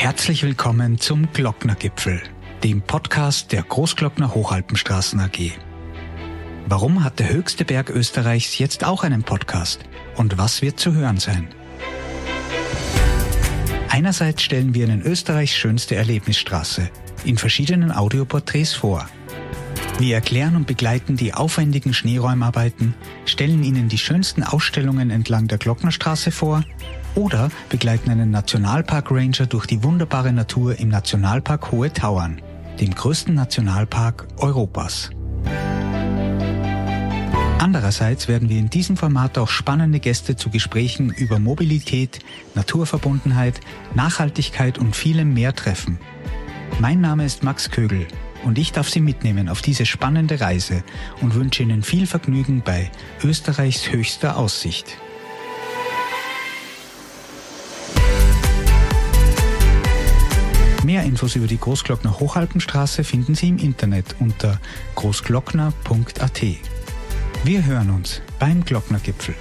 Herzlich willkommen zum Glocknergipfel, dem Podcast der Großglockner Hochalpenstraßen AG. Warum hat der höchste Berg Österreichs jetzt auch einen Podcast? Und was wird zu hören sein? Einerseits stellen wir Ihnen Österreichs schönste Erlebnisstraße in verschiedenen Audioporträts vor. Wir erklären und begleiten die aufwendigen Schneeräumarbeiten, stellen Ihnen die schönsten Ausstellungen entlang der Glocknerstraße vor oder begleiten einen Nationalpark-Ranger durch die wunderbare Natur im Nationalpark Hohe Tauern, dem größten Nationalpark Europas. Andererseits werden wir in diesem Format auch spannende Gäste zu Gesprächen über Mobilität, Naturverbundenheit, Nachhaltigkeit und vielem mehr treffen. Mein Name ist Max Kögel und ich darf Sie mitnehmen auf diese spannende Reise und wünsche Ihnen viel Vergnügen bei Österreichs höchster Aussicht. Mehr Infos über die Großglockner Hochalpenstraße finden Sie im Internet unter großglockner.at. Wir hören uns beim Glocknergipfel.